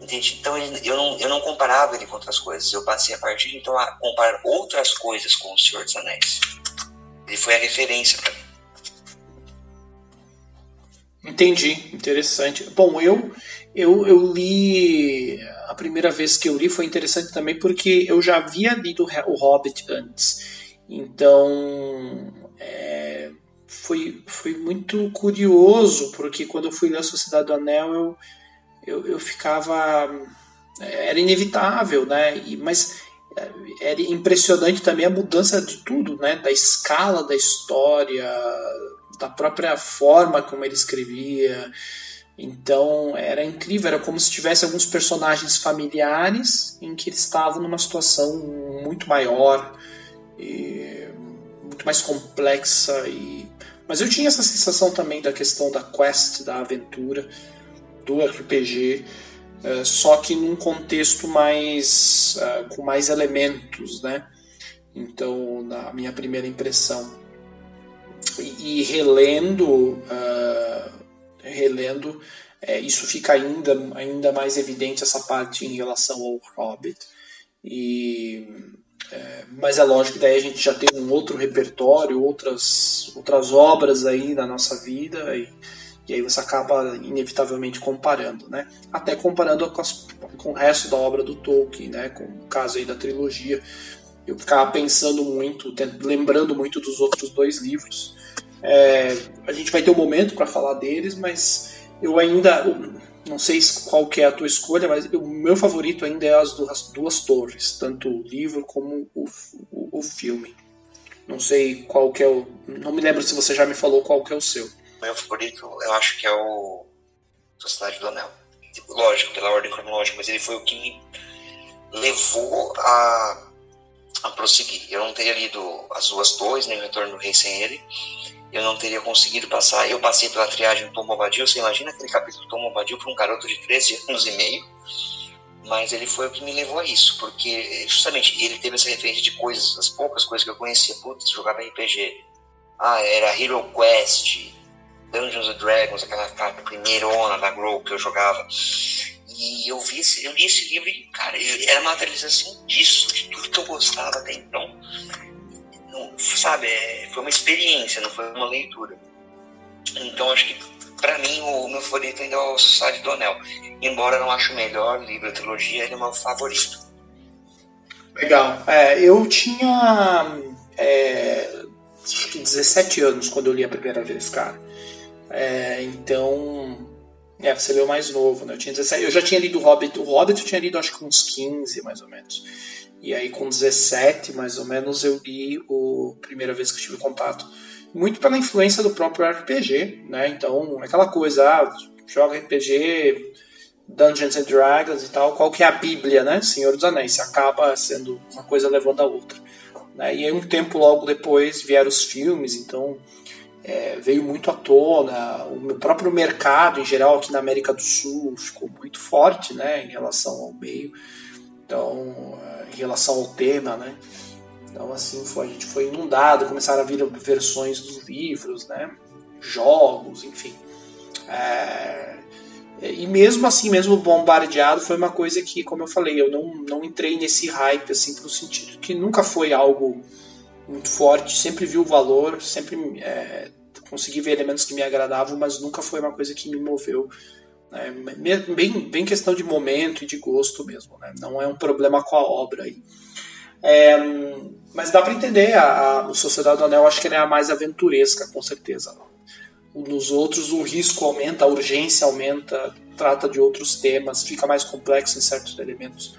Entende? Então ele, eu, não, eu não comparava ele com outras coisas. Eu passei a partir de então a comparar outras coisas com o Senhor dos Anéis. Ele foi a referência para mim. Entendi, interessante. Bom, eu, eu, eu li. A primeira vez que eu li foi interessante também porque eu já havia lido o Hobbit antes. Então. É, foi, foi muito curioso, porque quando eu fui ler A Sociedade do Anel, eu, eu, eu ficava. Era inevitável, né? E, mas é, era impressionante também a mudança de tudo, né? Da escala da história, da própria forma como ele escrevia. Então era incrível, era como se tivesse alguns personagens familiares em que eles estavam numa situação muito maior, muito mais complexa. E... Mas eu tinha essa sensação também da questão da quest, da aventura, do RPG, eh, só que num contexto mais eh, com mais elementos, né? Então, na minha primeira impressão e, relendo, uh, relendo, é, isso fica ainda, ainda mais evidente essa parte em relação ao Hobbit. E, é, mas é lógico que daí a gente já tem um outro repertório, outras, outras obras aí na nossa vida e, e aí você acaba inevitavelmente comparando, né? Até comparando com, as, com o resto da obra do Tolkien, né? Com o caso aí da trilogia. Eu ficava pensando muito, lembrando muito dos outros dois livros. É, a gente vai ter um momento para falar deles, mas eu ainda não sei qual que é a tua escolha, mas o meu favorito ainda é as duas, duas torres, tanto o livro como o, o, o, filme. Não sei qual que é o. Não me lembro se você já me falou qual que é o seu. Meu favorito, eu acho que é o Sociedade do Anel. Lógico, pela ordem cronológica, mas ele foi o que me levou a, a prosseguir. Eu não teria lido as duas torres, nem o Retorno do Rei sem ele eu não teria conseguido passar. Eu passei pela triagem Tom Bombadil. Você imagina aquele capítulo Tom Bombadil para um garoto de 13 anos e meio? Mas ele foi o que me levou a isso, porque justamente ele teve essa referência de coisas, as poucas coisas que eu conhecia. Putz, jogava RPG. Ah, era Hero Quest, Dungeons and Dragons, aquela carta primeirona da Grow que eu jogava. E eu vi esse, eu li esse livro e, cara, era uma materialização disso, de tudo que eu gostava até então sabe, é, foi uma experiência, não foi uma leitura. Então acho que para mim o meu favorito ainda é o Sociedade do Anel. Embora não ache o melhor livro da trilogia, ele é o meu favorito. Legal. É, eu tinha é, acho que 17 anos quando eu li a primeira vez, cara. É, então. É, você leu mais novo, né? Eu, tinha 17, eu já tinha lido o Hobbit. O Hobbit eu tinha lido acho que uns 15, mais ou menos. E aí com 17, mais ou menos, eu li o primeira vez que tive contato. Muito pela influência do próprio RPG, né? Então, aquela coisa, ah, joga RPG, Dungeons and Dragons e tal, qual que é a Bíblia, né? Senhor dos Anéis, acaba sendo uma coisa levando a outra. Né? E aí um tempo logo depois vieram os filmes, então é, veio muito à tona, o próprio mercado em geral aqui na América do Sul ficou muito forte, né, em relação ao meio. Então, em relação ao tema, né? Então, assim, foi, a gente foi inundado, começaram a vir versões dos livros, né? Jogos, enfim. É... E mesmo assim, mesmo bombardeado, foi uma coisa que, como eu falei, eu não, não entrei nesse hype, assim, no sentido que nunca foi algo muito forte, sempre vi o valor, sempre é, consegui ver elementos que me agradavam, mas nunca foi uma coisa que me moveu é bem, bem questão de momento e de gosto mesmo, né? não é um problema com a obra aí. É, mas dá para entender, a, a, o Sociedade do Anel acho que ele é a mais aventuresca, com certeza. Nos outros o risco aumenta, a urgência aumenta, trata de outros temas, fica mais complexo em certos elementos.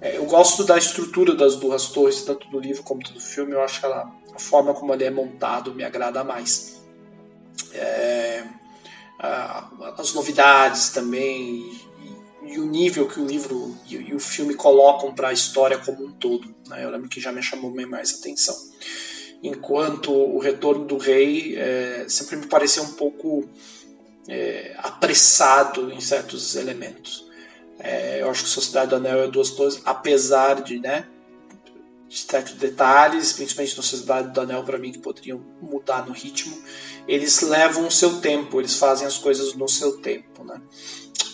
É, eu gosto da estrutura das duas torres, tanto do livro como do filme. Eu acho que ela, a forma como ele é montado me agrada mais. É, a, as novidades também e, e, o nível que o livro e, e o filme colocam para a história como um todo. Né? Eu lembro que já me chamou mais atenção. Enquanto o Retorno do Rei é, sempre me pareceu um pouco é, apressado em certos elementos. É, eu acho que Sociedade do Anel é duas coisas, apesar de, né, de certos detalhes, principalmente na Sociedade do Anel, para mim, que poderiam mudar no ritmo, eles levam o seu tempo, eles fazem as coisas no seu tempo. Né?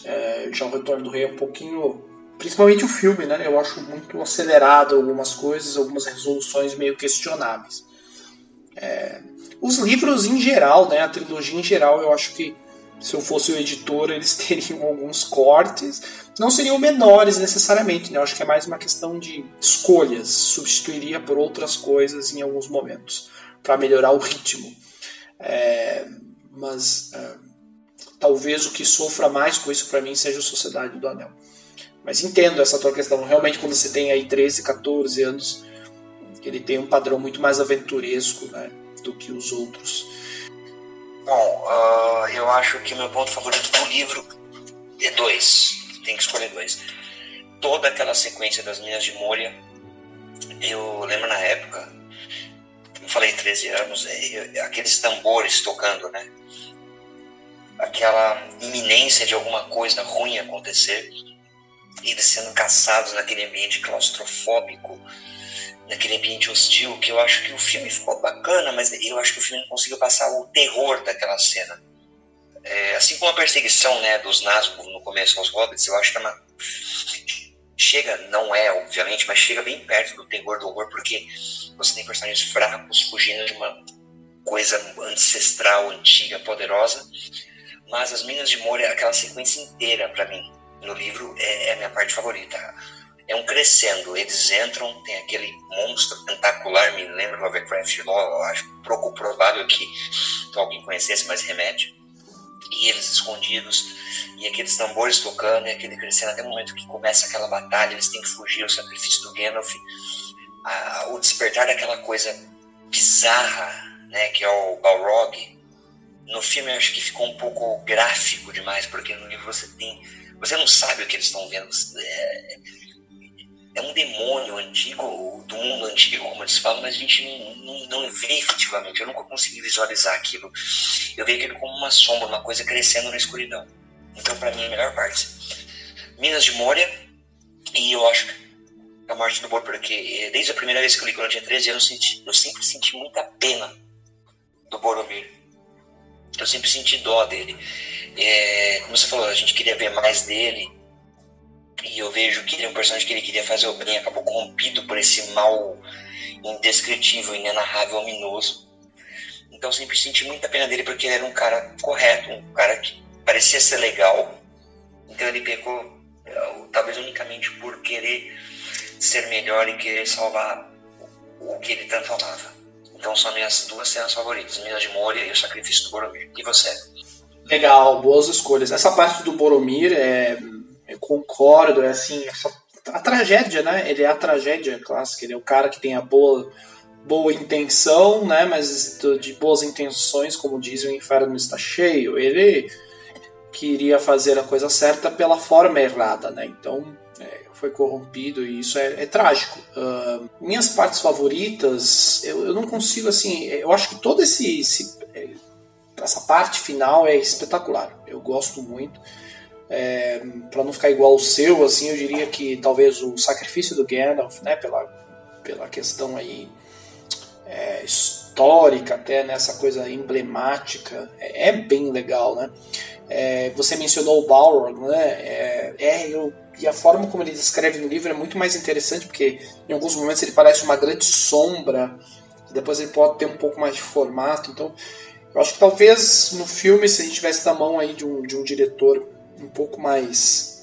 É, já o Retorno do Rei é um pouquinho. Principalmente o filme, né? Eu acho muito acelerado algumas coisas, algumas resoluções meio questionáveis. É, os livros em geral, né? A trilogia em geral, eu acho que se eu fosse o editor, eles teriam alguns cortes. Não seriam menores necessariamente, né? Eu acho que é mais uma questão de escolhas. Substituiria por outras coisas em alguns momentos, para melhorar o ritmo. É, mas é, talvez o que sofra mais com isso para mim seja a Sociedade do Anel. Mas entendo essa tua questão. Realmente, quando você tem aí 13, 14 anos, ele tem um padrão muito mais aventuresco né, do que os outros. Bom, uh, eu acho que meu ponto favorito do livro é dois. Tem que escolher dois. Toda aquela sequência das Minas de Moria, eu lembro na época, eu falei 13 anos, é, aqueles tambores tocando, né? Aquela iminência de alguma coisa ruim acontecer, eles sendo caçados naquele ambiente claustrofóbico, naquele ambiente hostil, que eu acho que o filme ficou bacana, mas eu acho que o filme não conseguiu passar o terror daquela cena. É, assim como a perseguição né, dos Nazgûl no começo aos Hobbits, eu acho que é uma... chega, não é obviamente, mas chega bem perto do terror, do horror, porque você tem personagens fracos fugindo de uma coisa ancestral, antiga, poderosa, mas as Minas de Moria, aquela sequência inteira para mim no livro é, é a minha parte favorita é um crescendo. Eles entram, tem aquele monstro tentacular, me lembra Lovecraft Law, acho pouco provável que alguém conhecesse, mas remete. E eles escondidos, e aqueles tambores tocando, e aquele crescendo, até o momento que começa aquela batalha, eles têm que fugir, o sacrifício do Gandalf, a, o despertar daquela coisa bizarra, né, que é o Balrog. No filme eu acho que ficou um pouco gráfico demais, porque no livro você tem. Você não sabe o que eles estão vendo. É, é um demônio antigo, do mundo antigo, como eles falam, mas a gente não, não, não vê efetivamente. Eu nunca consegui visualizar aquilo. Eu vejo aquilo como uma sombra, uma coisa crescendo na escuridão. Então, para mim, é a melhor parte. Minas de Moria, e eu acho que a morte do Bor, porque eh, desde a primeira vez que eu li, quando eu tinha 13 anos, eu, eu sempre senti muita pena do Boromir. Eu sempre senti dó dele. É, como você falou, a gente queria ver mais dele e eu vejo que ele é um personagem que ele queria fazer o bem, acabou corrompido por esse mal indescritível, inenarrável, ominoso. Então sempre senti muita pena dele porque ele era um cara correto, um cara que parecia ser legal. Então ele pecou, talvez unicamente por querer ser melhor e querer salvar o que ele tanto amava. Então são minhas duas cenas favoritas, Minas de Moria e o Sacrifício do Boromir. E você? Legal, boas escolhas. Essa parte do Boromir é eu concordo, é assim, essa, a tragédia, né? Ele é a tragédia clássica, ele é o cara que tem a boa, boa intenção, né? Mas de boas intenções, como dizem, o inferno está cheio. Ele queria fazer a coisa certa pela forma errada, né? Então é, foi corrompido e isso é, é trágico. Uh, minhas partes favoritas, eu, eu, não consigo assim. Eu acho que todo esse, esse essa parte final é espetacular. Eu gosto muito. É, para não ficar igual o seu, assim, eu diria que talvez o sacrifício do Gandalf, né, pela, pela questão aí é, histórica, até nessa né, coisa emblemática, é, é, bem legal, né? É, você mencionou o Balrog, né? É, é, eu, e a forma como ele descreve no livro é muito mais interessante, porque em alguns momentos ele parece uma grande sombra, depois ele pode ter um pouco mais de formato, então eu acho que talvez no filme, se a gente tivesse na mão aí de um, de um diretor um pouco mais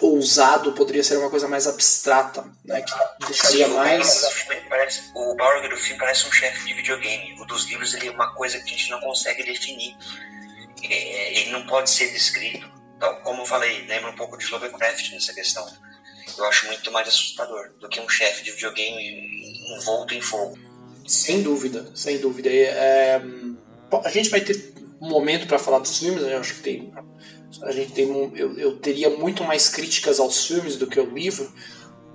ousado, poderia ser uma coisa mais abstrata, né? Que deixaria Sim, mais. Parece, o Balrog do filme parece um chefe de videogame. O dos livros ele é uma coisa que a gente não consegue definir. É, ele não pode ser descrito. Então, como eu falei, lembra um pouco de Lovecraft nessa questão. eu acho muito mais assustador do que um chefe de videogame envolto em fogo. Sem dúvida, sem dúvida. É, a gente vai ter momento para falar dos filmes, né? eu acho que tem. A gente tem eu, eu teria muito mais críticas aos filmes do que ao livro,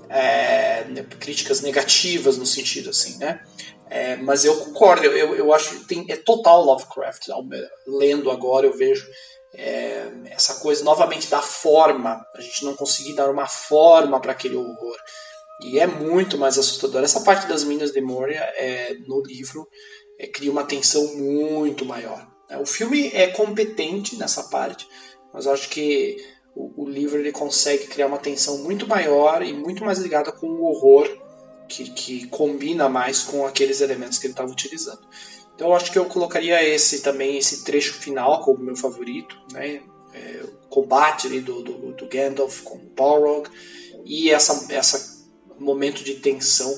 é, críticas negativas no sentido assim, né? É, mas eu concordo, eu, eu acho que tem, é total Lovecraft. Lendo agora eu vejo é, essa coisa novamente da forma, a gente não conseguir dar uma forma para aquele horror. E é muito mais assustador. Essa parte das Minas de Moria é, no livro é, cria uma tensão muito maior. Né? O filme é competente nessa parte, mas acho que o, o livro ele consegue criar uma tensão muito maior e muito mais ligada com o horror que, que combina mais com aqueles elementos que ele estava utilizando. Então eu acho que eu colocaria esse também, esse trecho final como meu favorito, né? É, o combate ali do, do, do Gandalf com o Balrog e essa, essa momento de tensão.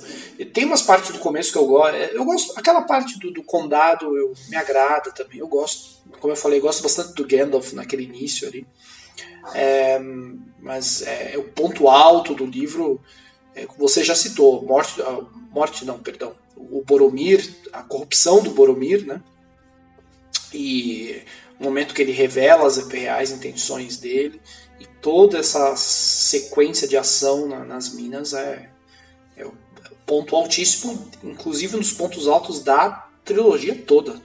Tem umas partes do começo que eu gosto. É, eu gosto. Aquela parte do, do, condado eu, me agrada também. Eu gosto. Como eu falei, eu gosto bastante do Gandalf naquele início ali. É, mas é, o ponto alto do livro, é, você já citou, morte, ah, morte não, perdão, o Boromir, a corrupção do Boromir, né? E o momento que ele revela as reais intenções dele e toda essa sequência de ação na, nas minas é, é ponto altíssimo, inclusive nos pontos altos da trilogia toda.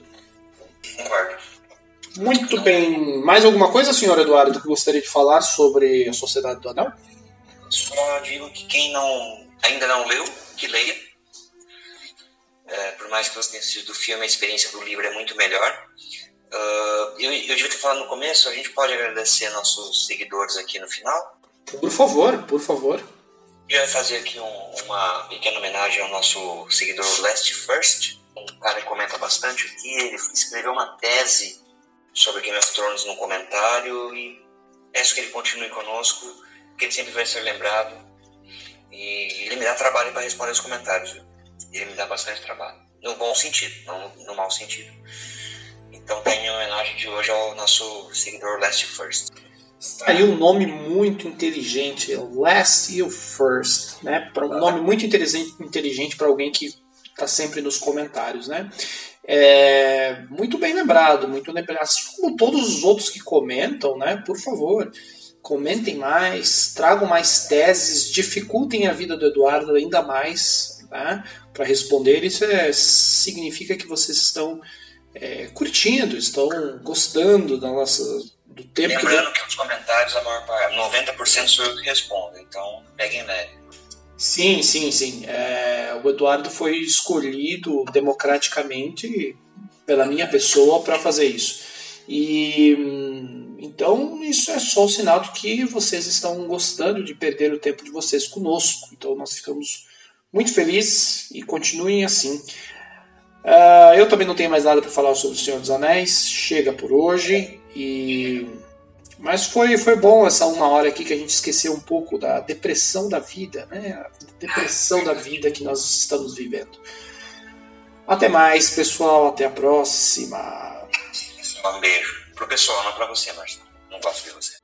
Muito bem. Mais alguma coisa, senhor Eduardo, que gostaria de falar sobre a Sociedade do Anel? Só digo que quem não ainda não leu, que leia é, por mais que você tenha assistido o filme, a experiência do livro é muito melhor. Uh, eu, eu devia ter falado no começo, a gente pode agradecer nossos seguidores aqui no final? Por favor, por favor. Eu fazer aqui um, uma pequena homenagem ao nosso seguidor Last First, um cara que comenta bastante aqui. Ele escreveu uma tese sobre Game of Thrones num comentário e peço que ele continue conosco, que ele sempre vai ser lembrado. E ele me dá trabalho para responder os comentários. Viu? ele me dá bastante trabalho. No bom sentido, não no mau sentido. Então tem a homenagem de hoje ao nosso seguidor Last First. Aí um nome muito inteligente, Last You First, né? Um nome muito inteligente, inteligente para alguém que está sempre nos comentários, né? É, muito bem lembrado, muito lembrado. Assim como todos os outros que comentam, né? Por favor, comentem mais, tragam mais teses, dificultem a vida do Eduardo ainda mais, né? para responder, isso é, significa que vocês estão é, curtindo, estão gostando da nossa, do tempo Lembrando que, que os comentários, a maior parte, 90% sou eu que respondo, então peguem leve. Sim, sim, sim. É, o Eduardo foi escolhido democraticamente pela minha pessoa para fazer isso. E então isso é só o sinal de que vocês estão gostando de perder o tempo de vocês conosco. Então nós ficamos muito feliz e continuem assim. Uh, eu também não tenho mais nada para falar sobre o Senhor dos Anéis. Chega por hoje e mas foi, foi bom essa uma hora aqui que a gente esqueceu um pouco da depressão da vida, né? A depressão da vida que nós estamos vivendo. Até mais, pessoal. Até a próxima. Um beijo. Pro pessoal, não pra você, mas não gosto de você.